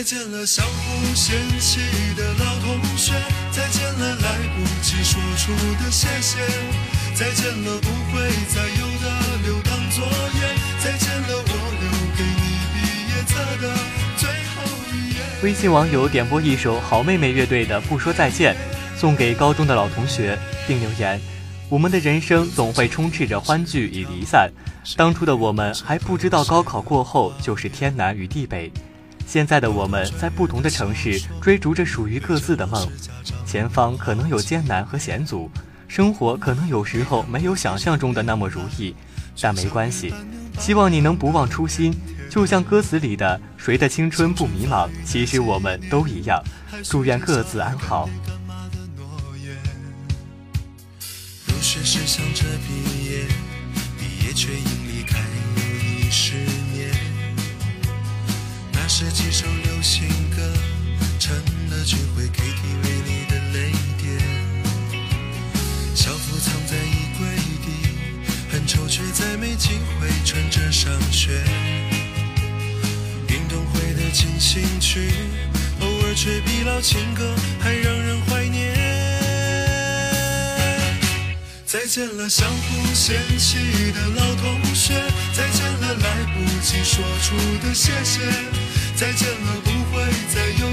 再见了相互嫌弃的老同学，再见了来不及说出的谢谢，再见了不会再有的留堂作业，再见了我留给你毕业册的最后一页。微信网友点播一首好妹妹乐队的《不说再见》，送给高中的老同学，并留言：我们的人生总会充斥着欢聚与离散，当初的我们还不知道高考过后就是天南与地北。现在的我们在不同的城市追逐着属于各自的梦，前方可能有艰难和险阻，生活可能有时候没有想象中的那么如意，但没关系。希望你能不忘初心，就像歌词里的“谁的青春不迷茫”，其实我们都一样。祝愿各自安好。入学时想着毕业，上学。运动会的进行曲，偶尔却比老情歌还让人怀念。再见了相互嫌弃的老同学，再见了来不及说出的谢谢。再见了，不会再有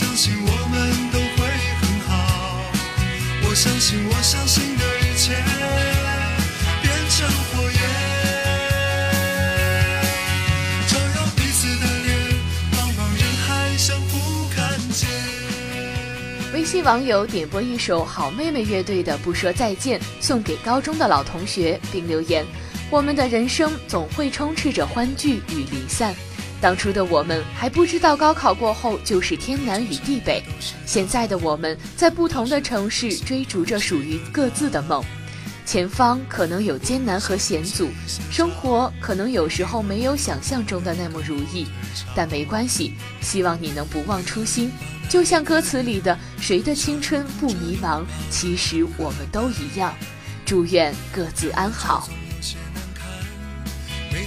相信我们都会很好，我相信我相信的一切。微信网友点播一首好妹妹乐队的《不说再见》，送给高中的老同学，并留言：我们的人生总会充斥着欢聚与离散，当初的我们还不知道高考过后就是天南与地北，现在的我们在不同的城市追逐着属于各自的梦，前方可能有艰难和险阻，生活可能有时候没有想象中的那么如意，但没关系，希望你能不忘初心。就像歌词里的“谁的青春不迷茫”，其实我们都一样。祝愿各自安好。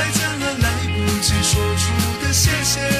再见了来不及说出的谢谢，